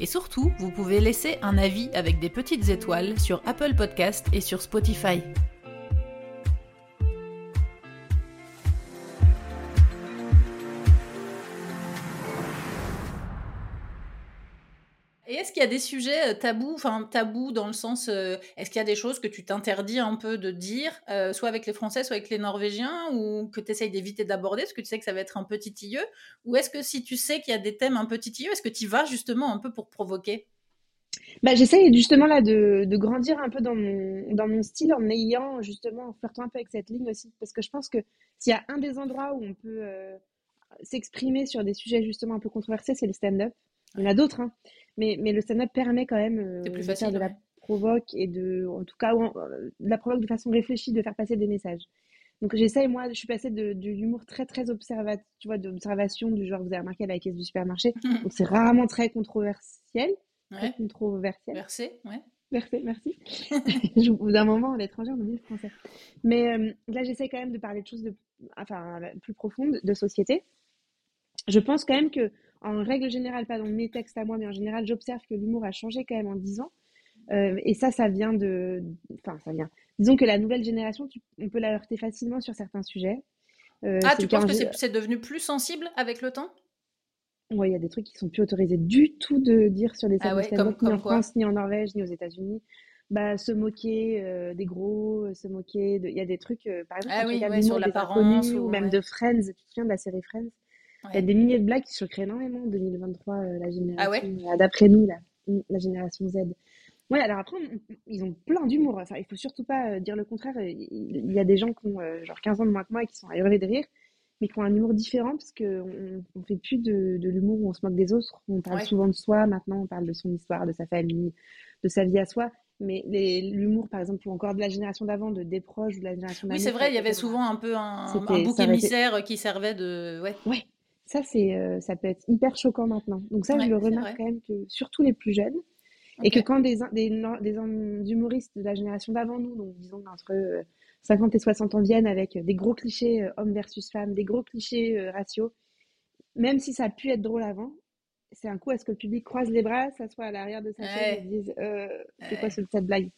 Et surtout, vous pouvez laisser un avis avec des petites étoiles sur Apple Podcast et sur Spotify. Est-ce qu'il y a des sujets euh, tabous, enfin tabous dans le sens, euh, est-ce qu'il y a des choses que tu t'interdis un peu de dire, euh, soit avec les Français, soit avec les Norvégiens, ou que tu essayes d'éviter d'aborder, parce que tu sais que ça va être un peu titilleux? Ou est-ce que si tu sais qu'il y a des thèmes un peu titilleux, est-ce que tu y vas justement un peu pour provoquer? Bah, j'essaye justement là de, de, grandir un peu dans mon, dans mon style en ayant justement, en flirtant un peu avec cette ligne aussi. Parce que je pense que s'il y a un des endroits où on peut s'exprimer sur des sujets justement un peu controversés, c'est le stand-up. Il y en a d'autres, hein. Mais, mais le stand-up permet quand même euh, plus de faire de la provoque et de, en tout cas, euh, de la provoque de façon réfléchie, de faire passer des messages. Donc j'essaye, moi, je suis passée de, de l'humour très, très observatif, tu vois, d'observation du genre, vous avez remarqué à la caisse du supermarché. Donc c'est rarement très controversiel. Très Ouais. controversiel. Versé, ouais. Merci, merci. Au bout d'un moment, l'étranger, on oublie le français. Mais euh, là, j'essaie quand même de parler de choses de, enfin, plus profondes, de société. Je pense quand même que, en règle générale, pas dans mes textes à moi, mais en général, j'observe que l'humour a changé quand même en 10 ans. Euh, et ça, ça vient de. Enfin, ça vient. Disons que la nouvelle génération, tu- on peut la heurter facilement sur certains sujets. Euh, Ah, tu penses que c'est devenu plus sensible avec le temps? Ouais, il y a des trucs qui sont plus autorisés du tout de dire sur des Ah scènes de ouais, stand-up, comme- ni en comme France, ni en Norvège, ni aux États-Unis. Bah, se moquer euh, des gros, euh, se moquer de... Il y a des trucs, euh, par exemple, Ah oui, ouais, sur l'apparence ou- ou même de Friends, tu te souviens de la série Friends? Il y a des milliers de blagues qui choqueraient énormément en 2023, euh, la Ah ouais? génération, euh, d'après nous, là, mm, la génération Z. Ouais, alors après, on- ils ont plein d'humour. Enfin, il faut surtout pas euh, dire le contraire. Il y a des gens qui ont euh, genre 15 ans de moins que moi et qui sont à hurler de rire, mais qui ont un humour différent parce qu'on on fait plus de, de l'humour où on se moque des autres. On parle Ouais. souvent de soi maintenant, on parle de son histoire, de sa famille, de sa vie à soi. Mais l'humour, par exemple, ou encore de la génération d'avant, de des proches ou de la génération Oui, c'est vrai, il y avait souvent un peu un, bouc émissaire qui servait de. Ouais. Ouais, ça c'est, euh, ça peut être hyper choquant maintenant. Donc ça, Ouais, je le remarque quand même que surtout les plus jeunes, et que quand des, des, des hum- humoristes de la génération d'avant nous, donc disons entre euh, 50 et 60 ans viennent avec des gros clichés euh, hommes versus femmes, des gros clichés euh, raciaux, même si ça a pu être drôle avant, c'est un coup à ce que le public croise les bras, s'assoit à l'arrière de sa chaise Ouais. et se dise euh, c'est Ouais. quoi ce- cette blague?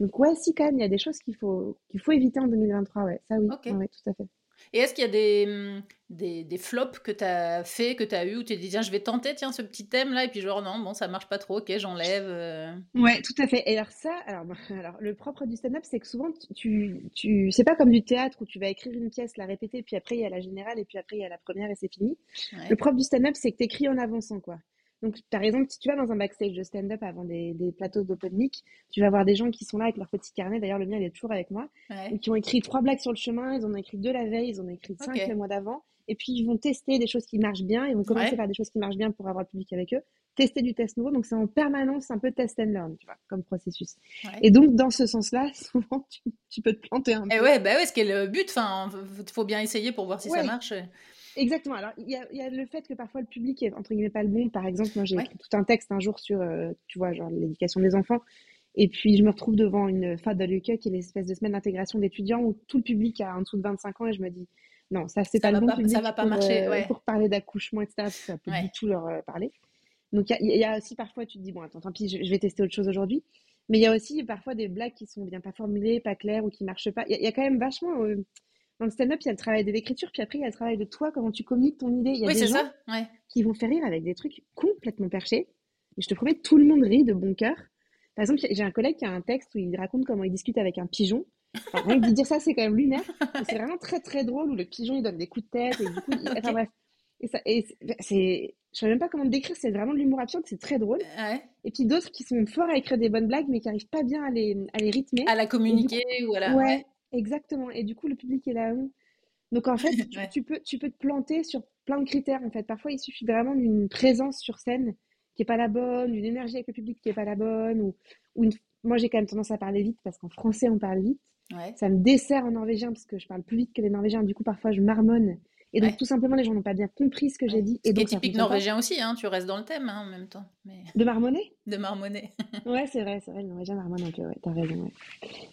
Donc ouais, si quand même, il y a des choses qu'il faut qu'il faut éviter en 2023, ouais, ça oui, Ok. ouais, ouais, tout à fait. Et est-ce qu'il y a des, hum, des, des flops que tu as fait, que tu as eu, où tu t'es dit, tiens, je vais tenter tiens, ce petit thème là, et puis genre, non, bon, ça marche pas trop, ok, j'enlève. euh. Ouais, tout à fait. Et alors ça, alors, alors le propre du stand-up, c'est que souvent tu, tu, tu- c'est pas comme du théâtre où tu vas écrire une pièce, la répéter, puis après il y a la générale, et puis après il y a la première et c'est fini. Ouais. Le propre du stand-up, c'est que tu écris en avançant, quoi. Donc, par exemple, si tu vas dans un backstage de stand-up avant des, des plateaux d'open mic, tu vas voir des gens qui sont là avec leur petit carnet. D'ailleurs, le mien, il est toujours avec moi. Ouais. ou qui ont écrit trois blagues sur le chemin, ils en ont écrit deux la veille, ils en ont écrit cinq le mois d'avant, et puis ils vont tester des choses qui marchent bien, ils vont commencer Ouais. par des choses qui marchent bien pour avoir le public avec eux, tester du test nouveau, donc c'est en permanence un peu test and learn, tu vois, comme processus. Ouais. Et donc, dans ce sens-là, souvent, tu, tu peux te planter un Et peu. ouais, bah ouais, ce qui est le but, enfin, il faut bien essayer pour voir si ça marche. Exactement. Alors, il y a, il y a le fait que parfois le public est entre guillemets pas le bon. Par exemple, moi j'ai Ouais. écrit tout un texte un jour sur, euh, tu vois, genre l'éducation des enfants. Et puis je me retrouve devant une Faddeluke, qui est l'espèce de semaine d'intégration d'étudiants où tout le public a en dessous de 25 ans et je me dis, non, ça c'est pas le bon pas- ça public va pas pour, marcher, euh, ouais. pour parler d'accouchement, etc. parce que ça peut Ouais. du tout leur euh, parler. Donc il y a, il y a aussi parfois, tu te dis, bon, attends, tant pis, je, je vais tester autre chose aujourd'hui. Mais il y a aussi parfois des blagues qui sont bien pas formulées, pas claires ou qui marchent pas. Il y a, il y a quand même vachement. euh, dans le stand-up, il y a le travail de l'écriture, puis après, il y a le travail de toi, comment tu communiques ton idée. Il y a Oui, des c'est gens ça. Ouais. qui vont faire rire avec des trucs complètement perchés. Et je te promets, tout le monde rit de bon cœur. Par exemple, j'ai un collègue qui a un texte où il raconte comment il discute avec un pigeon. Enfin, rien que de dire ça, c'est quand même lunaire. C'est vraiment très très drôle où le pigeon il donne des coups de tête et du coup, il- enfin bref. Et ça, et c'est, c'est- je sais même pas comment le décrire, c'est vraiment de l'humour absurde, c'est très drôle. Ouais. Et puis d'autres qui sont forts à écrire des bonnes blagues, mais qui arrivent pas bien à les, à les rythmer. À la communiquer ou à la. Ouais, exactement. Et du coup, le public est là. hum. Donc en fait, tu, Ouais. tu peux, tu peux te planter sur plein de critères. En fait, parfois, il suffit vraiment d'une présence sur scène qui est pas la bonne, une énergie avec le public qui est pas la bonne, ou, ou une... moi j'ai quand même tendance à parler vite parce qu'en français on parle vite. Ça me dessert en norvégien parce que je parle plus vite que les norvégiens. Du coup, parfois je marmonne. Et donc, tout simplement, les gens n'ont pas bien compris ce que j'ai dit. Et donc, est typique norvégien aussi, hein, tu restes dans le thème hein, en même temps. Mais... De marmonner De marmonner. ouais, c'est vrai, c'est vrai, le norvégien marmonne un peu, ouais, t'as raison. Ouais.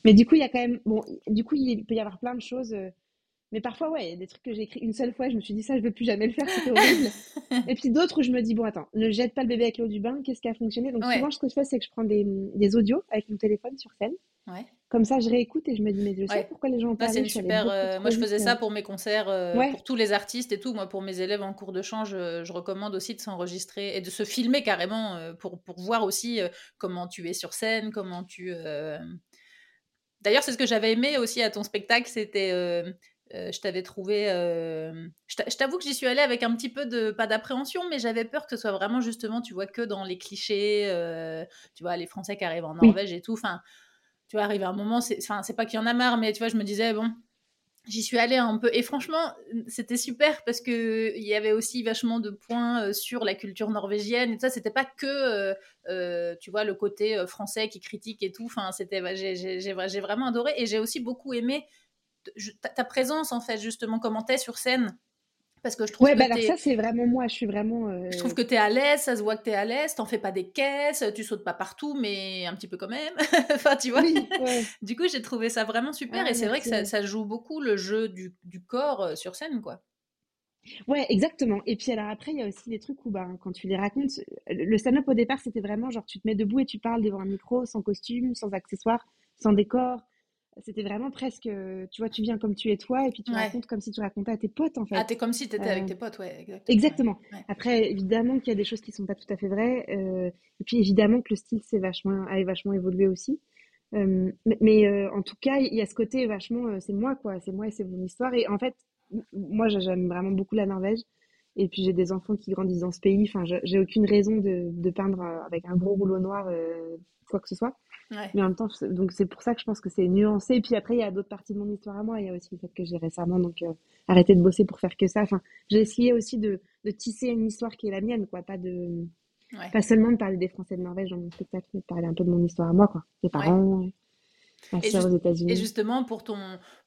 Mais du coup, il y a quand même. Bon, du coup, il peut y avoir plein de choses. Euh, mais parfois, ouais, il y a des trucs que j'ai écrits une seule fois, je me suis dit ça, je ne veux plus jamais le faire, c'était horrible. et puis d'autres où je me dis, bon, attends, ne jette pas le bébé avec l'eau du bain, qu'est-ce qui a fonctionné? Donc souvent, ce que je fais, c'est que je prends des, des audios avec mon téléphone sur scène. Ouais. Comme ça, je réécoute et je me dis, mais je sais pourquoi les gens parlent. c'est super. Euh, moi, je faisais ça pour mes concerts, euh, pour tous les artistes et tout. Moi, pour mes élèves en cours de chant, je, recommande aussi de s'enregistrer et de se filmer carrément euh, pour, pour voir aussi comment tu es sur scène, comment tu. D'ailleurs, c'est ce que j'avais aimé aussi à ton spectacle, c'était euh, je t'avais trouvé. Euh, je t'avoue que j'y suis allée avec un petit peu de. pas d'appréhension, mais j'avais peur que ce soit vraiment justement, tu vois, que dans les clichés, euh, tu vois, les Français qui arrivent en Norvège et tout. Enfin, tu vois, arrive à un moment, c'est pas qu'il y en a marre, mais tu vois, je me disais, bon, j'y suis allée un peu. Et franchement, c'était super parce qu'il y avait aussi vachement de points sur la culture norvégienne et ça. C'était pas que, tu vois, le côté français qui critique et tout. Enfin, c'était. J'ai vraiment adoré et j'ai aussi beaucoup aimé ta, présence en fait justement comment t'es sur scène. Parce que je trouve ouais, que bah alors ça c'est vraiment moi je suis vraiment euh, je trouve que t'es à l'aise ça se voit que t'es à l'aise t'en fais pas des caisses tu sautes pas partout mais un petit peu quand même. Enfin tu vois. Du coup j'ai trouvé ça vraiment super ah, et c'est vrai que ça, joue beaucoup le jeu du, du corps euh, sur scène quoi. Ouais, exactement. Et puis alors après, il y a aussi des trucs où bah, quand tu les racontes, le stand-up au départ, c'était vraiment genre tu te mets debout et tu parles devant un micro, sans costume, sans accessoires, sans décor, c'était vraiment presque, tu vois, tu viens comme tu es toi et puis tu racontes comme si tu racontais à tes potes en fait. Ah, t'es comme si t'étais avec euh, tes potes, ouais, exactement. Exactement. Après, évidemment qu'il y a des choses qui sont pas tout à fait vraies. Euh, et puis évidemment que le style c'est vachement, a vachement évolué aussi. Euh, mais, en tout cas, il y a ce côté vachement, c'est moi quoi, c'est moi et c'est mon histoire. Et en fait, moi j'aime vraiment beaucoup la Norvège. Et puis j'ai des enfants qui grandissent dans ce pays. Enfin, j'ai aucune raison de, de, peindre avec un gros rouleau noir quoi que ce soit. Mais en même temps, donc c'est pour ça que je pense que c'est nuancé. Et puis après, il y a d'autres parties de mon histoire à moi. Il y a aussi le fait que j'ai récemment donc euh, arrêté de bosser pour faire que ça. Enfin, j'ai essayé aussi de, de, tisser une histoire qui est la mienne, quoi. Pas de, pas seulement de parler des Français de Norvège dans mon spectacle, mais de parler un peu de mon histoire à moi, quoi. Mes parents, et, justement, pour ton,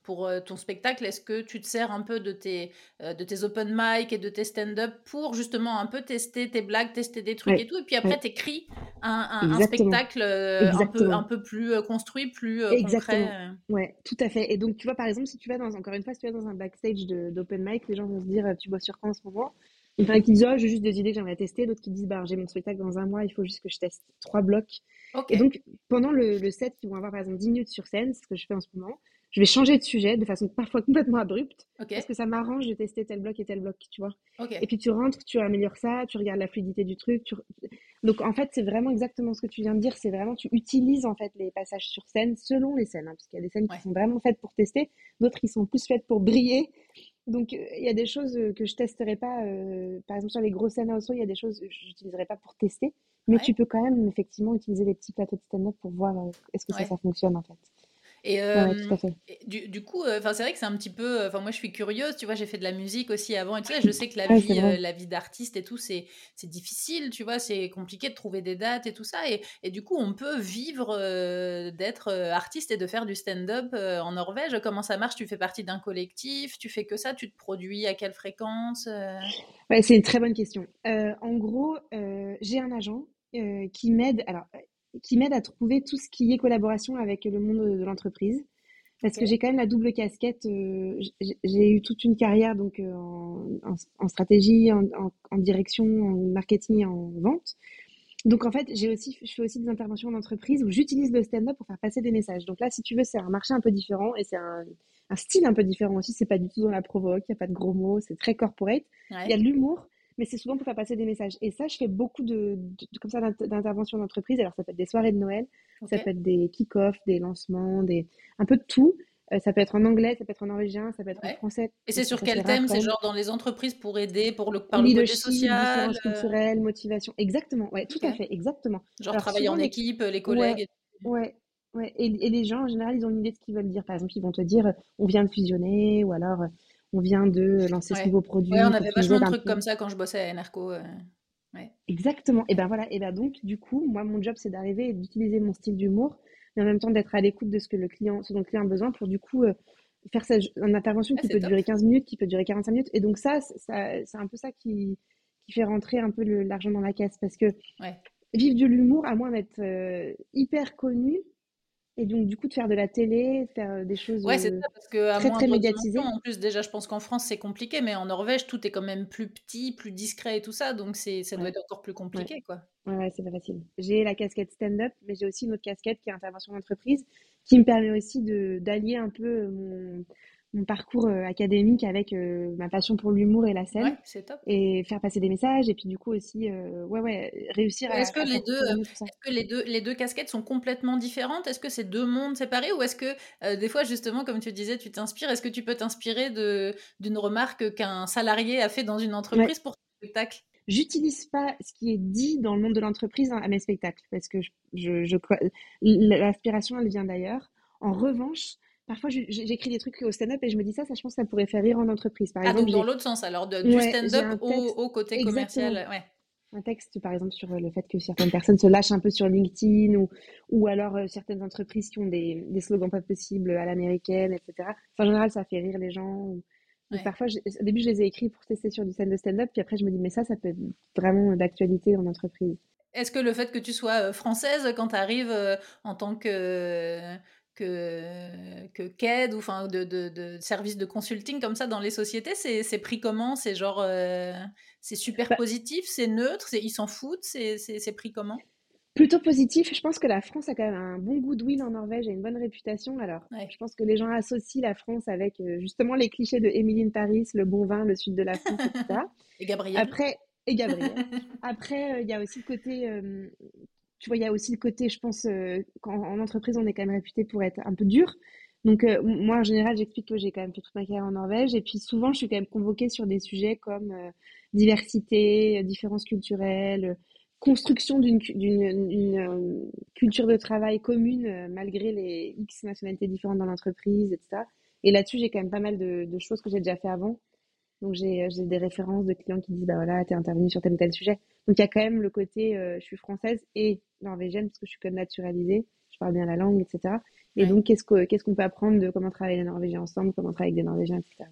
pour euh, ton spectacle, est-ce que tu te sers un peu de tes, euh, de tes open mic et de tes stand-up pour justement un peu tester tes blagues, tester des trucs et tout, et puis après, tu écris un, un, spectacle euh, un, peu, un peu plus construit, plus Exactement. concret. Ouais, tout à fait. Et donc, tu vois, par exemple, si tu vas dans, encore une fois, si tu vas dans un backstage d'open mic, les gens vont se dire, tu vois sur quoi en ce moment? Il y en a qui disent, oh, j'ai juste des idées que j'aimerais tester. D'autres qui disent, bah, j'ai mon spectacle dans un mois, il faut juste que je teste trois blocs. Et donc, pendant le, le, set, qui vont avoir par exemple 10 minutes sur scène, c'est ce que je fais en ce moment, je vais changer de sujet de façon parfois complètement abrupte. Parce que ça m'arrange de tester tel bloc et tel bloc, tu vois. Et puis tu rentres, tu améliores ça, tu regardes la fluidité du truc. Donc en fait, c'est vraiment exactement ce que tu viens de dire. C'est vraiment, tu utilises en fait les passages sur scène selon les scènes. Hein, parce qu'il y a des scènes qui sont vraiment faites pour tester, d'autres qui sont plus faites pour briller. Donc, euh, il y a des choses euh, que je testerai pas. Euh, par exemple, sur les grosses scènes à il y a des choses que je n'utiliserai pas pour tester. Mais tu peux quand même, effectivement, utiliser les petits plateaux de stand-up pour voir est-ce que ça, ça fonctionne, en fait. Et, du, coup, enfin c'est vrai que c'est un petit peu. Enfin, moi, je suis curieuse. Tu vois, j'ai fait de la musique aussi avant et tout ça. Je sais que la vie, la vie d'artiste et tout, c'est c'est difficile. Tu vois, c'est compliqué de trouver des dates et tout ça. Et, et du coup, on peut vivre d'être artiste et de faire du stand-up en Norvège. Comment ça marche? Tu fais partie d'un collectif? Tu fais que ça? Tu te produis à quelle fréquence ouais, C'est une très bonne question. en gros, j'ai un agent qui m'aide. Alors, qui m'aide à trouver tout ce qui est collaboration avec le monde de l'entreprise. Parce que j'ai quand même la double casquette. Euh, j'ai eu toute une carrière donc euh, en, stratégie, en, direction, en marketing et en vente. Donc en fait, j'ai aussi, je fais aussi des interventions en entreprise où j'utilise le stand-up pour faire passer des messages. Donc là, si tu veux, c'est un marché un peu différent et c'est un, style un peu différent aussi. C'est pas du tout dans la provoque, il n'y a pas de gros mots, c'est très corporate. Il y a de l'humour, mais c'est souvent pour faire passer des messages. Et ça, je fais beaucoup de, comme ça d'interventions d'entreprise. Alors, ça peut être des soirées de Noël, ça peut être des kick-offs, des lancements, des un peu de tout. Euh, ça peut être en anglais, ça peut être en norvégien, ça peut être en français. Et c'est sur quel thème? C'est genre dans les entreprises pour aider, pour le par le côté social, euh... culturelle, motivation. Exactement. Ouais, tout à fait, exactement. Genre travailler en équipe, les collègues. Ouais, ouais. Et, et, les gens, en général, ils ont une idée de ce qu'ils veulent dire. Par exemple, ils vont te dire, on vient de fusionner, ou alors on vient de lancer ce nouveau produit. Ouais, on avait vachement de trucs comme ça quand je bossais à Enerco. Exactement. Et ben voilà. Et ben donc, du coup, moi, mon job, c'est d'arriver et d'utiliser mon style d'humour, mais en même temps d'être à l'écoute de ce que le client, ce dont le client a besoin pour du coup euh, faire sa, une intervention qui peut durer 15 minutes, qui peut durer 45 minutes. Et donc ça, ça c'est un peu ça qui, qui fait rentrer un peu l'argent dans la caisse, parce que vivre de l'humour, à moins d'être euh, hyper connu, et donc, du coup, de faire de la télé, faire euh, des choses ouais, c'est ça, parce que très, très médiatisées. En plus, déjà, je pense qu'en France, c'est compliqué, mais en Norvège, tout est quand même plus petit, plus discret et tout ça. Donc, c'est, ça doit être encore plus compliqué, quoi. Ouais, c'est pas facile. J'ai la casquette stand-up, mais j'ai aussi une autre casquette qui est intervention d'entreprise, qui me permet aussi de, d'allier un peu mon, mon parcours euh, académique avec euh, ma passion pour l'humour et la scène. Et faire passer des messages et puis du coup aussi euh, ouais ouais réussir est-ce que les deux est-ce que les deux les deux casquettes sont complètement différentes? Est-ce que c'est deux mondes séparés ou est-ce que des fois justement comme tu disais tu t'inspires? Est-ce que tu peux t'inspirer de d'une remarque qu'un salarié a fait dans une entreprise pour ton spectacle? J'utilise pas ce qui est dit dans le monde de l'entreprise à mes spectacles parce que je, je, je l'inspiration elle vient d'ailleurs. En revanche, Parfois, j'écris des trucs au stand-up et je me dis ça, ça, je pense que ça pourrait faire rire en entreprise. Par ah, exemple, donc dans l'autre sens, alors, du stand-up au, côté commercial. Ouais. Un texte, par exemple, sur le fait que certaines personnes se lâchent un peu sur LinkedIn ou, ou alors euh, certaines entreprises qui ont des, des, slogans pas possibles à l'américaine, etc. en général, ça fait rire les gens. Parfois, au début, je les ai écrits pour tester sur du scène de stand-up, puis après, je me dis, mais ça, ça peut être vraiment d'actualité en entreprise. Est-ce que le fait que tu sois euh, française quand tu arrives euh, en tant que que, que KED ou enfin de, de, de services de consulting comme ça dans les sociétés, c'est pris comment? C'est genre, euh, c'est super bah positif, c'est neutre, ils s'en foutent, c'est pris comment? Plutôt positif. Je pense que la France a quand même un bon goodwill en Norvège et une bonne réputation. Alors, je pense que les gens associent la France avec euh, justement les clichés de Émilie Paris, le bon vin, le sud de la France, etc. et Gabriel. Après, et Gabriel. Après, euh, il y a aussi le côté tu vois, il y a aussi le côté, je pense, euh, qu'en entreprise, on est quand même réputé pour être un peu dur. Donc, euh, moi, en général, j'explique que j'ai quand même fait toute ma carrière en Norvège. Et puis, souvent, je suis quand même convoquée sur des sujets comme euh, diversité, différences culturelles, construction d'une culture de travail commune malgré les X nationalités différentes dans l'entreprise, etc. Et là-dessus, j'ai quand même pas mal de, de choses que j'ai déjà fait avant. Donc j'ai des références de clients qui disent bah voilà, tu es intervenu sur tel ou tel sujet. Donc il y a quand même le côté euh, je suis française et norvégienne parce que je suis comme naturalisée, je parle bien la langue, etc. Et donc qu'est-ce qu'on peut apprendre de comment travailler les Norvégiens ensemble, comment travailler avec des Norvégiens, etc.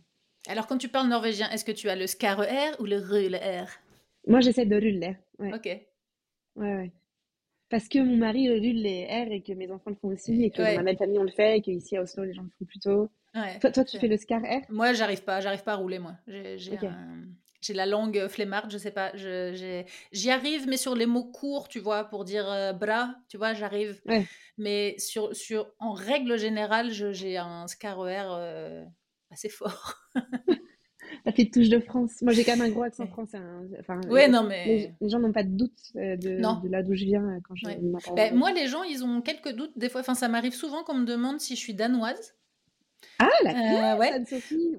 Alors quand tu parles norvégien, est-ce que tu as le skare R ou le rulle R Moi j'essaie de rulle Ouais. Ok. Ouais, ouais. Parce que mon mari rulle les R et que mes enfants le font aussi et que dans ma même famille on le fait et qu'ici à Oslo les gens le font plutôt. Toi, toi, tu fais le scar R Moi, j'arrive pas, j'arrive pas à rouler, moi. J'ai la langue flemmarde, je sais pas. J'y arrive, mais sur les mots courts, tu vois, pour dire euh, bras, tu vois, j'arrive. Mais sur, sur, en règle générale, j'ai un scar R euh, assez fort. T'as fait touche de France. Moi, j'ai quand même un gros accent français. Hein. Enfin, ouais, non, mais... Les, gens n'ont pas de doute euh, de, de là d'où je viens quand je ben, Moi, les gens, ils ont quelques doutes. Des fois, enfin, ça m'arrive souvent qu'on me demande si je suis danoise. Ah, la euh, Anne-Sophie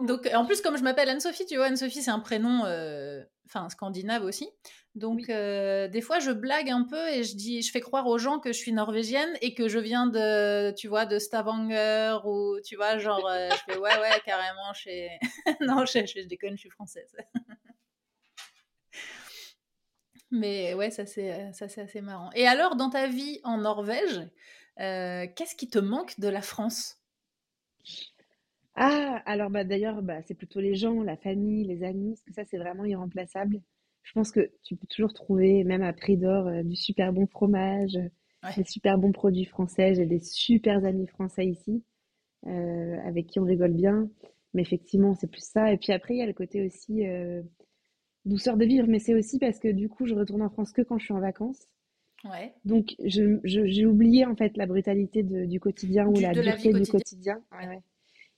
Donc, en plus, comme je m'appelle Anne-Sophie, tu vois, Anne-Sophie, c'est un prénom, euh, enfin, scandinave aussi. Donc, euh, des fois, je blague un peu et je dis, je fais croire aux gens que je suis norvégienne et que je viens de, tu vois, de Stavanger ou, tu vois, genre, je fais, ouais, ouais, carrément, chez... non, je, je, déconne, je suis française. Mais ouais, ça c'est, ça c'est assez marrant. Et alors, dans ta vie en Norvège, qu'est-ce qui te manque de la France? Ah, alors bah d'ailleurs, bah, c'est plutôt les gens, la famille, les amis, parce que ça, c'est vraiment irremplaçable. Je pense que tu peux toujours trouver, même à prix d'or, euh, du super bon fromage, des super bons produits français. J'ai des super amis français ici, euh, avec qui on rigole bien. Mais effectivement, c'est plus ça. Et puis après, il y a le côté aussi euh, douceur de vivre, mais c'est aussi parce que du coup, je retourne en France que quand je suis en vacances. Ouais. Donc, je, j'ai oublié en fait la brutalité de- du quotidien ou la dureté du quotidien. Ouais, ouais.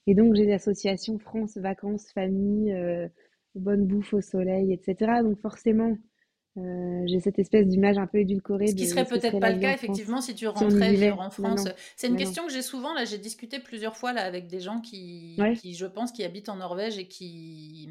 Et donc, j'ai l'association France, vacances, famille, euh, bonne bouffe au soleil, etc. Donc, forcément, euh, j'ai cette espèce d'image un peu édulcorée. Ce qui serait peut-être pas le cas, effectivement, si tu rentrais vivre en France. C'est une question que j'ai souvent, là, j'ai discuté plusieurs fois là, avec des gens qui, qui, je pense, qui habitent en Norvège et qui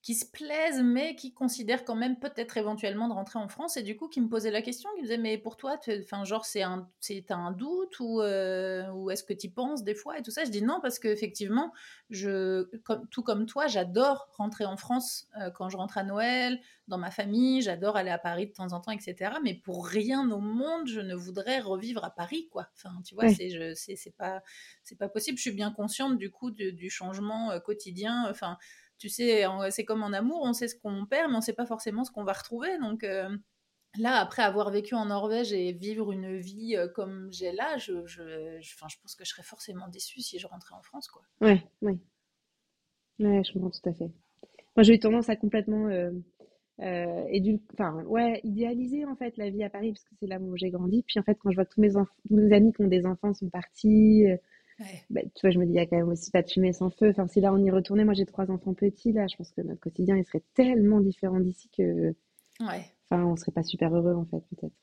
qui se plaisent, mais qui considèrent quand même peut-être éventuellement de rentrer en France, et du coup qui me posaient la question, qui me disaient, mais pour toi, enfin, genre, c'est un, c'est un doute, ou, euh, ou est-ce que tu y penses des fois, et tout ça? Je dis non, parce qu'effectivement, je, comme, tout comme toi, j'adore rentrer en France euh, quand je rentre à Noël, dans ma famille, j'adore aller à Paris de temps en temps, etc. Mais pour rien au monde, je ne voudrais revivre à Paris, quoi. Enfin, tu vois, c'est, je, c'est, c'est pas, c'est pas possible. Je suis bien consciente du coup du changement euh, quotidien, enfin tu sais, c'est comme en amour, on sait ce qu'on perd, mais on ne sait pas forcément ce qu'on va retrouver. Donc euh, là, après avoir vécu en Norvège et vivre une vie euh, comme j'ai là, je, je, je, je, pense que je serais forcément déçue si je rentrais en France. Quoi. Ouais, ouais. Ouais, je comprends tout à fait. Moi, j'ai eu tendance à complètement euh, euh ouais, idéaliser en fait la vie à Paris parce que c'est là où j'ai grandi. Puis en fait, quand je vois que tous mes, mes amis qui ont des enfants sont partis, bah, tu vois, je me dis, il y a quand même aussi pas de fumée sans feu. Enfin, si là on y retournait, moi j'ai trois enfants petits, là, je pense que notre quotidien il serait tellement différent d'ici que. Ouais. Enfin, on serait pas super heureux en fait, peut-être.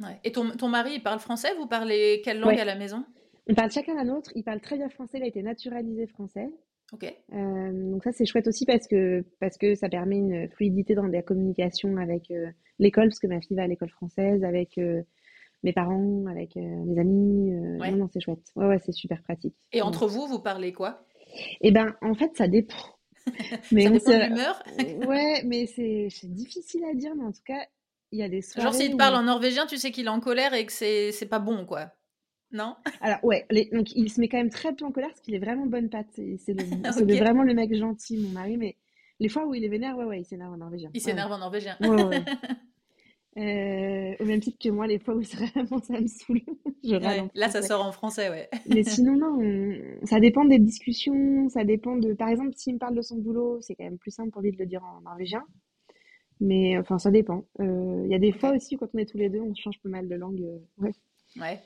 Ouais. Et ton, ton mari, il parle français? Vous parlez quelle langue à la maison? On parle chacun la nôtre. Il parle très bien français, il a été naturalisé français. Ok. Euh, donc ça c'est chouette aussi parce que parce que ça permet une fluidité dans la communication avec euh, l'école parce que ma fille va à l'école française avec euh, mes parents, avec euh, mes amis. Euh, non, non, c'est chouette. Ouais, ouais, c'est super pratique. Et entre vous, vous parlez quoi? Eh ben, en fait, ça dépend. mais ça dépend de l'humeur Ouais, mais c'est difficile à dire, mais en tout cas, il y a des soirées. Genre, s'il te parle en norvégien, tu sais qu'il est en colère et que c'est pas bon, quoi. Non? Alors, ouais, donc il se met quand même très peu en colère parce qu'il est vraiment bonne patte. C'est vraiment le mec gentil, mon mari, mais les fois où il est vénère, ouais, ouais, il s'énerve en norvégien. Il s'énerve en norvégien. Ouais, ouais. Euh, au même titre que moi, les fois où vraiment ça me saoule, je ouais, Là, ça sort en français, ouais. Mais sinon, non, ça dépend des discussions, ça dépend de. Par exemple, s'il me parle de son boulot, c'est quand même plus simple pour lui de le dire en norvégien. Mais enfin, ça dépend. Euh, il y a des fois aussi, quand on est tous les deux, on change pas mal de langue. Euh, ouais. Ouais.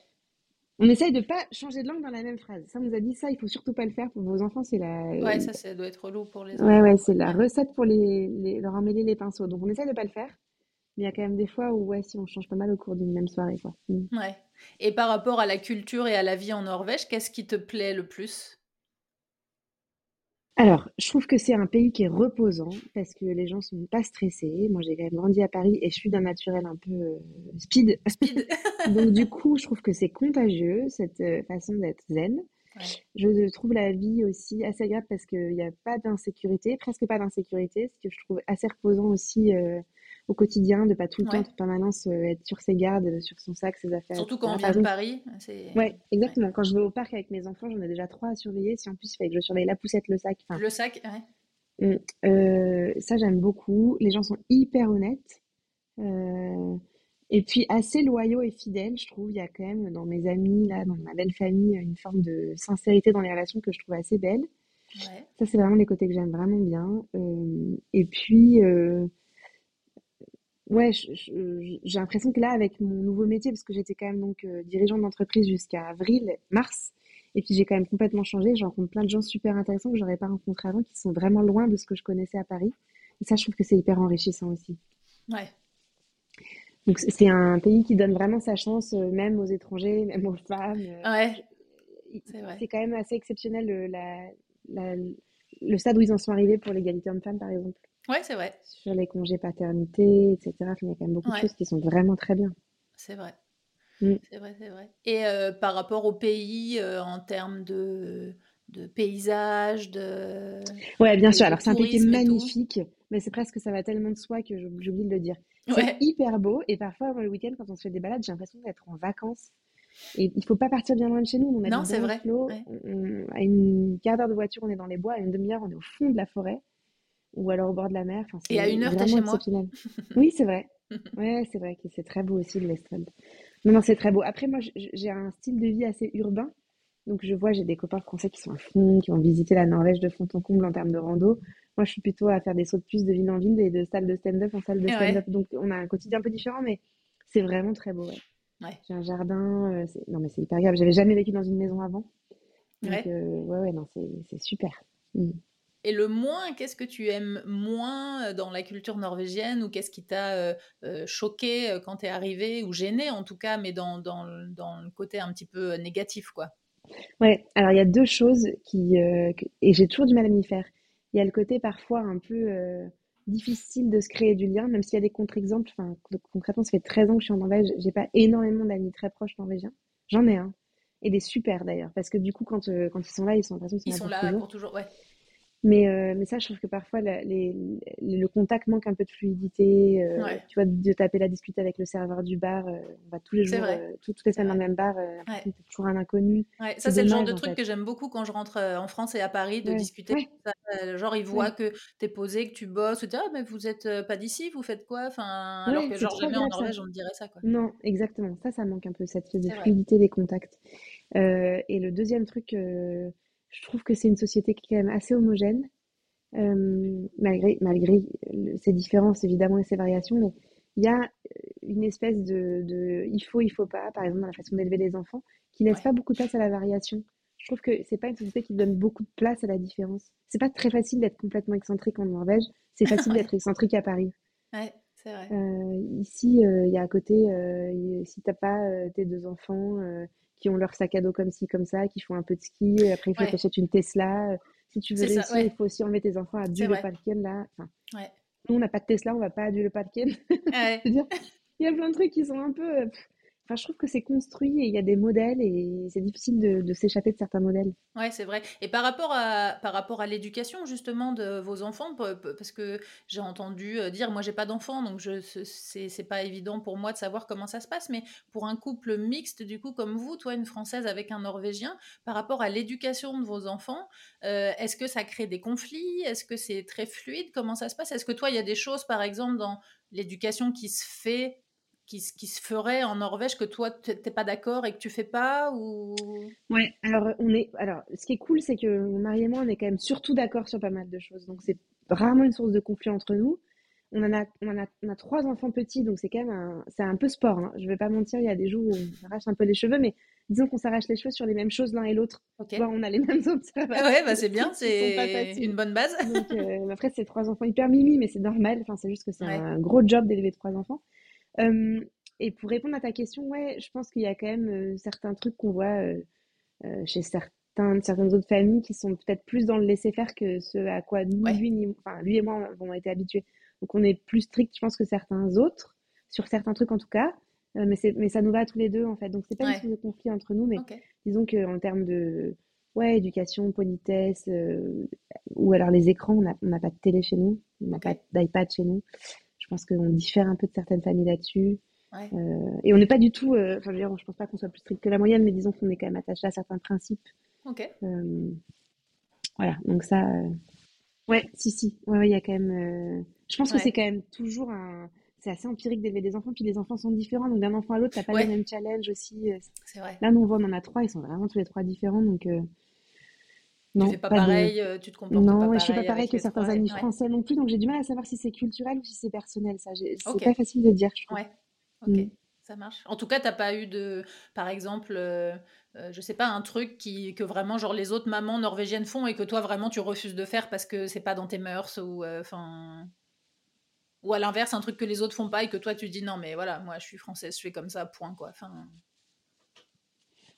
On essaye de pas changer de langue dans la même phrase. Ça, on nous a dit ça, il faut surtout pas le faire pour vos enfants. C'est la. Ouais, ça, ça doit être relou pour les enfants. Ouais, ouais, c'est la recette pour les, les, leur emmêler les pinceaux. Donc, on essaye de pas le faire. Mais il y a quand même des fois où, ouais, si on change pas mal au cours d'une même soirée, quoi. Mm. Ouais. Et par rapport à la culture et à la vie en Norvège, qu'est-ce qui te plaît le plus? Alors, je trouve que c'est un pays qui est reposant parce que les gens sont pas stressés. Moi, j'ai quand même grandi à Paris et je suis d'un naturel un peu euh, speed. Speed. Donc, du coup, je trouve que c'est contagieux, cette euh, façon d'être zen. Je trouve la vie aussi assez agréable parce qu'il n'y a pas d'insécurité, presque pas d'insécurité, ce que je trouve assez reposant aussi euh, au quotidien, de pas tout le temps, en permanence, euh, être sur ses gardes, euh, sur son sac, ses affaires. Surtout quand on vient de Paris. Ouais, exactement. Quand je vais au parc avec mes enfants, j'en ai déjà trois à surveiller. Si en plus il fallait que je surveille la poussette, le sac. Le sac, ouais. Hum, euh, ça, j'aime beaucoup. Les gens sont hyper honnêtes. et puis assez loyaux et fidèles, je trouve. Il y a quand même dans mes amis, là, dans ma belle famille, une forme de sincérité dans les relations que je trouve assez belle. Ouais. Ça, c'est vraiment les côtés que j'aime vraiment bien. et puis, Ouais, j'ai l'impression que là, avec mon nouveau métier, parce que j'étais quand même donc euh, dirigeante d'entreprise jusqu'à avril, mars, et puis j'ai quand même complètement changé. Je rencontre plein de gens super intéressants que j'aurais pas rencontrés avant, qui sont vraiment loin de ce que je connaissais à Paris. Et ça, je trouve que c'est hyper enrichissant aussi. Ouais. Donc c'est un pays qui donne vraiment sa chance, euh, même aux étrangers, même aux femmes. Euh, ouais. C'est quand même assez exceptionnel le, la, le stade où ils en sont arrivés pour l'égalité homme-femme, par exemple. Ouais, c'est vrai. Sur les congés paternité, etc. il y a quand même beaucoup de choses qui sont vraiment très bien. C'est vrai. Mm. C'est vrai, c'est vrai. Et euh, par rapport au pays, euh, en termes de, de paysage, de. Ouais, bien sûr. Alors, c'est un pays magnifique, mais c'est presque, ça va tellement de soi que j'oublie de le dire. C'est hyper beau, et parfois, le week-end, quand on se fait des balades, j'ai l'impression d'être en vacances. Et il faut pas partir bien loin de chez nous. On non, c'est vrai. à une quart d'heure de voiture, on est dans les bois. À une demi-heure, on est au fond de la forêt ou alors au bord de la mer. Enfin, et à une heure, t'es chez moi. oui, c'est vrai. Ouais, c'est vrai que c'est très beau aussi, l'Estrade. Non, non, c'est très beau. Après, moi, j'ai un style de vie assez urbain. Donc, je vois, j'ai des copains français qui sont à fond, qui ont visité la Norvège de fond en comble en termes de rando. Moi, je suis plutôt à faire des sauts de puce de ville en ville et de salle de stand-up en salle de stand-up. Donc, on a un quotidien un peu différent, mais c'est vraiment très beau. Ouais. J'ai un jardin. Euh, non, mais c'est hyper grave. J'avais jamais vécu dans une maison avant. Donc, ouais. Euh, ouais, ouais, non, c'est super. Mm. Et le moins, qu'est-ce que tu aimes moins euh, dans la culture norvégienne ou qu'est-ce qui t'a euh, euh, choqué quand tu es arrivé ou gêné en tout cas, mais dans, dans, dans, le côté un petit peu négatif quoi? Ouais, alors il y a deux choses qui. et j'ai toujours du mal à m'y faire. il y a le côté parfois un peu difficile de se créer du lien, même s'il y a des contre-exemples. Enfin, concrètement, ça fait 13 ans que je suis en Norvège, j'ai pas énormément d'amis très proches norvégiens. J'en ai un. Et des super d'ailleurs, parce que du coup, quand, quand ils sont là, ils sont qu'ils sont là pour toujours. Ouais. Mais, euh, mais ça, je trouve que parfois, les, le contact manque un peu de fluidité. Euh, tu vois, de taper la discute avec le serveur du bar, euh, on va tous les jours, toutes les semaines dans le même bar, c'est toujours un inconnu. ça, c'est le genre de truc que j'aime beaucoup quand je rentre en France et à Paris, de discuter. genre, ils voient que tu es posé, que tu bosses, ou tu dis, ah, mais vous êtes pas d'ici, vous faites quoi? Enfin, Alors que, genre, jamais en Norvège, on dirait ça. Quoi. Non, exactement. Ça, ça manque un peu, cette fluidité des contacts. et le deuxième truc je trouve que c'est une société qui est quand même assez homogène, euh, malgré, malgré ses différences évidemment et ses variations, mais il y a une espèce de, de, il faut, il faut pas, par exemple dans la façon d'élever les enfants, qui laisse pas beaucoup de place à la variation. Je trouve que c'est pas une société qui donne beaucoup de place à la différence. C'est pas très facile d'être complètement excentrique en Norvège, c'est facile d'être excentrique à Paris. Ouais, vrai. Euh, ici, euh, il y a à côté, euh, si t'as pas tes deux enfants, qui ont leur sac à dos comme ci, comme ça, qui font un peu de ski. Après, il faut que une Tesla. Si tu veux réussir, il faut aussi enlever tes enfants à Duleparken, là. Enfin, Nous, on n'a pas de Tesla, on va pas à Duleparken. il y a plein de trucs qui sont un peu je trouve que c'est construit et il y a des modèles et c'est difficile de, s'échapper de certains modèles. Ouais, c'est vrai. Et par rapport à, par rapport à l'éducation justement de vos enfants, parce que j'ai entendu euh, dire, moi j'ai pas d'enfants, donc je c'est pas évident pour moi de savoir comment ça se passe, mais pour un couple mixte du coup comme vous, toi une française avec un norvégien, par rapport à l'éducation de vos enfants, euh, est-ce que ça crée des conflits? Est-ce que c'est très fluide? Comment ça se passe? Est-ce que toi il y a des choses par exemple dans l'éducation qui se fait qui, qui, se ferait en Norvège que toi tu n'es pas d'accord et que tu fais pas ou? Ouais, alors on est alors ce qui est cool c'est que mon mari et moi on est quand même surtout d'accord sur pas mal de choses. Donc c'est rarement une source de conflit entre nous. On en a on en a, on a trois enfants petits donc c'est quand même un, c'est un peu sport hein. Je vais pas mentir, il y a des jours où on s'arrache un peu les cheveux mais disons qu'on s'arrache les cheveux sur les mêmes choses l'un et l'autre. on a les mêmes observations. Ouais, bah c'est bien, c'est une bonne base. donc, euh, après c'est trois enfants hyper mimi mais c'est normal, enfin c'est juste que c'est un gros job d'élever trois enfants. Euh, et pour répondre à ta question, ouais, je pense qu'il y a quand même euh, certains trucs qu'on voit euh, chez certains, certaines autres familles qui sont peut-être plus dans le laisser-faire que ce à quoi lui, enfin, lui et moi avons été habitués. Donc on est plus strict, je pense, que certains autres, sur certains trucs en tout cas. mais, mais ça nous va à tous les deux en fait. Donc c'est pas une de conflit entre nous, mais disons qu'en termes de ouais, éducation, politesse, ou alors les écrans, on n'a pas de télé chez nous, on n'a pas d'iPad chez nous. Pense qu'on diffère un peu de certaines familles là-dessus. Euh, et on n'est pas du tout, euh, enfin, je veux dire, je pense pas qu'on soit plus strict que la moyenne, mais disons qu'on est quand même attaché à certains principes. Ok. Euh, voilà, donc ça, ouais, si, si, ouais, il y a quand même. Je pense que c'est quand même toujours un. C'est assez empirique d'élever des enfants, puis les enfants sont différents, donc d'un enfant à l'autre, t'as pas le même challenge aussi. C'est vrai. Là, nous, on voit, on en a trois, ils sont vraiment tous les trois différents, donc. Non, tu fais pas, pareil, tu te comportes non, pas pareil. je suis pas pareil que certains amis français non plus, donc j'ai du mal à savoir si c'est culturel ou si c'est personnel. Ça, c'est pas facile de dire. Je. Ouais. Ok, mm. ça marche. En tout cas, t'as pas eu de, par exemple, euh, euh, je sais pas, un truc qui, que vraiment, genre, les autres mamans norvégiennes font et que toi, vraiment, tu refuses de faire parce que c'est pas dans tes mœurs ou, euh, enfin. ou à l'inverse, un truc que les autres font pas et que toi, tu dis non, mais voilà, moi, je suis française, je fais comme ça, point, quoi. Enfin.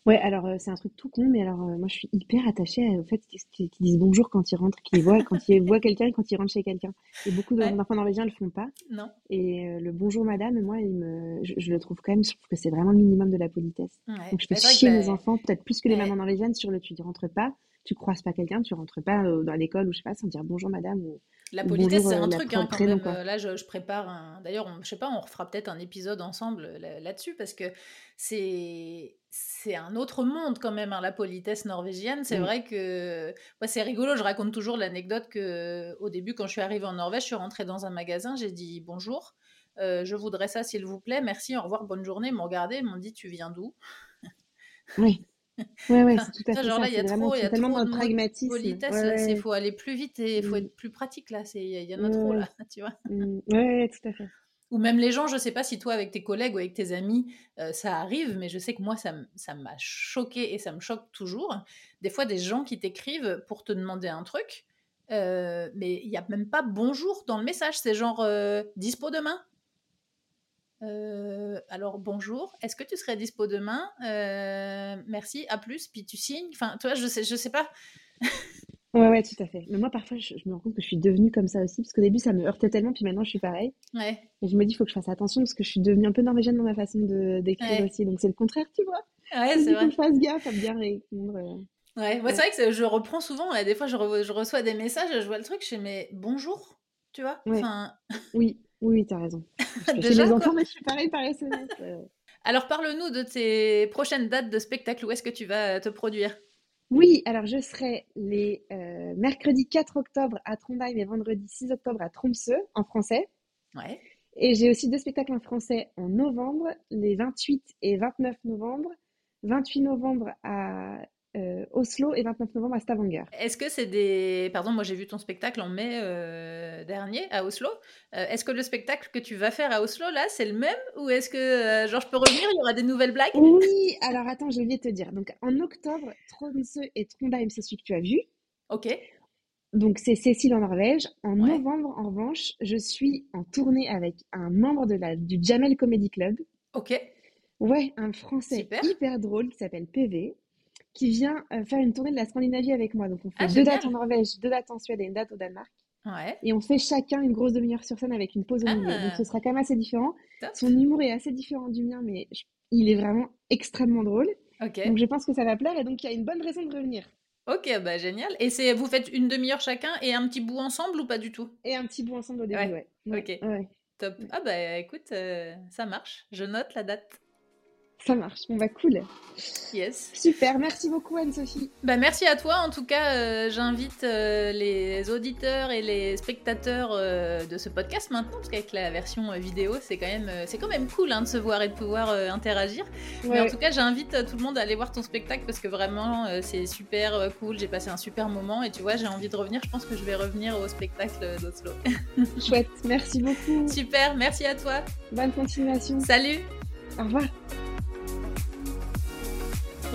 Ouais, alors euh, c'est un truc tout con, mais alors euh, moi je suis hyper attachée au fait qu'ils disent bonjour quand ils rentrent, qu'ils voient quand ils voient quelqu'un et quand ils rentrent chez quelqu'un. Et beaucoup d'enfants norvégiens le font pas. Non. Et euh, le bonjour madame, moi, il me, je, le trouve quand même, je trouve que c'est vraiment le minimum de la politesse. Donc je fais chier mes enfants, peut-être plus que les mamans norvégiennes, sur le tu ne rentres pas, tu croises pas quelqu'un, tu rentres pas dans l'école ou je sais pas, sans dire bonjour madame. Ou, la politesse, c'est un truc hein, quand même. là, je, je, prépare un. D'ailleurs, je sais pas, on refera peut-être un épisode ensemble là-dessus parce que c'est c'est un autre monde quand même, hein, la politesse norvégienne. C'est vrai que c'est rigolo. Je raconte toujours l'anecdote que au début, quand je suis arrivée en Norvège, je suis rentrée dans un magasin, j'ai dit bonjour, euh, je voudrais ça s'il vous plaît, merci, au revoir, bonne journée. Ils m'ont regardé, ils m'ont dit tu viens d'où? Oui. Oui, ouais, c'est tout à fait genre là, il y a trop, y a trop de pragmatisme. politesse. Il faut aller plus vite et il faut mm. être plus pratique là. Il y, en a trop là, tu vois. Mm. Oui, tout à fait. Ou même les gens, je sais pas si toi, avec tes collègues ou avec tes amis, euh, ça arrive, mais je sais que moi, ça m'a choqué et ça me choque toujours. Des fois, des gens qui t'écrivent pour te demander un truc, euh, mais il n'y a même pas bonjour dans le message. C'est genre euh, dispo demain. Alors bonjour, est-ce que tu serais dispo demain? Merci, à plus, puis tu signes? Enfin, toi, je sais, je sais pas. Ouais, ouais, tout à fait. Mais moi, parfois, je, me rends compte que je suis devenue comme ça aussi, parce qu'au début, ça me heurtait tellement, puis maintenant, je suis pareil. Ouais. Et je me dis, il faut que je fasse attention, parce que je suis devenue un peu norvégienne dans ma façon de d'écrire aussi. Donc, c'est le contraire, tu vois. Ouais, c'est vrai. Il faut que je fasse gaffe à bien répondre. Euh. Ouais, c'est vrai que je reprends souvent, et des fois, je, je, reçois des messages, je vois le truc, je fais, mais bonjour, tu vois? Enfin... Oui, oui, t'as raison. Déjà, les enfants, mais je suis pareil par SMS. Alors, parle-nous de tes prochaines dates de spectacle. Où est-ce que tu vas te produire? Oui, alors je serai les euh, mercredi 4 octobre à Trondheim et vendredi 6 octobre à Tromsø en français. Ouais. Et j'ai aussi deux spectacles en français en novembre, les 28 et 29 novembre. 28 novembre à euh, Oslo et 29 novembre à Stavanger. Est-ce que c'est des... Pardon, moi j'ai vu ton spectacle en mai euh, dernier à Oslo. Euh, est-ce que le spectacle que tu vas faire à Oslo, là, c'est le même Ou est-ce que, genre, je peux revenir, il y aura des nouvelles blagues? Oui, alors attends, oublié de te dire. Donc en octobre, Tromsø et Trondheim, c'est celui que tu as vu. Ok. Donc c'est Cécile en Norvège. En novembre, en revanche, je suis en tournée avec un membre de la, du Jamel Comedy Club. Ok. Ouais, un français hyper drôle qui s'appelle PV qui vient euh, faire une tournée de la Scandinavie avec moi. Donc on fait ah, deux dates en Norvège, deux dates en Suède et une date au Danemark. Ouais. Et on fait chacun une grosse demi-heure sur scène avec une pause au milieu. Donc ce sera quand même assez différent. Son humour est assez différent du mien, mais il est vraiment extrêmement drôle. Donc je pense que ça va plaire et donc il y a une bonne raison de revenir. Ok, bah génial. Et c'est vous faites une demi-heure chacun et un petit bout ensemble ou pas du tout? Et un petit bout ensemble au début, ouais. Ok. Top. Ah bah écoute, euh, ça marche. Je note la date. Ça marche. Bon, bah, cool. Yes. Super. Merci beaucoup, Anne-Sophie. Bah, merci à toi. En tout cas, euh, j'invite euh, les auditeurs et les spectateurs euh, de ce podcast maintenant, parce qu'avec la version vidéo, c'est quand même, c'est quand même cool hein, de se voir et de pouvoir interagir. Mais en tout cas, j'invite tout le monde à aller voir ton spectacle parce que vraiment, c'est super cool. J'ai passé un super moment et tu vois, j'ai envie de revenir. Je pense que je vais revenir au spectacle d'Oslo. Chouette. Merci beaucoup. Super. Merci à toi. Bonne continuation. Salut. Au revoir.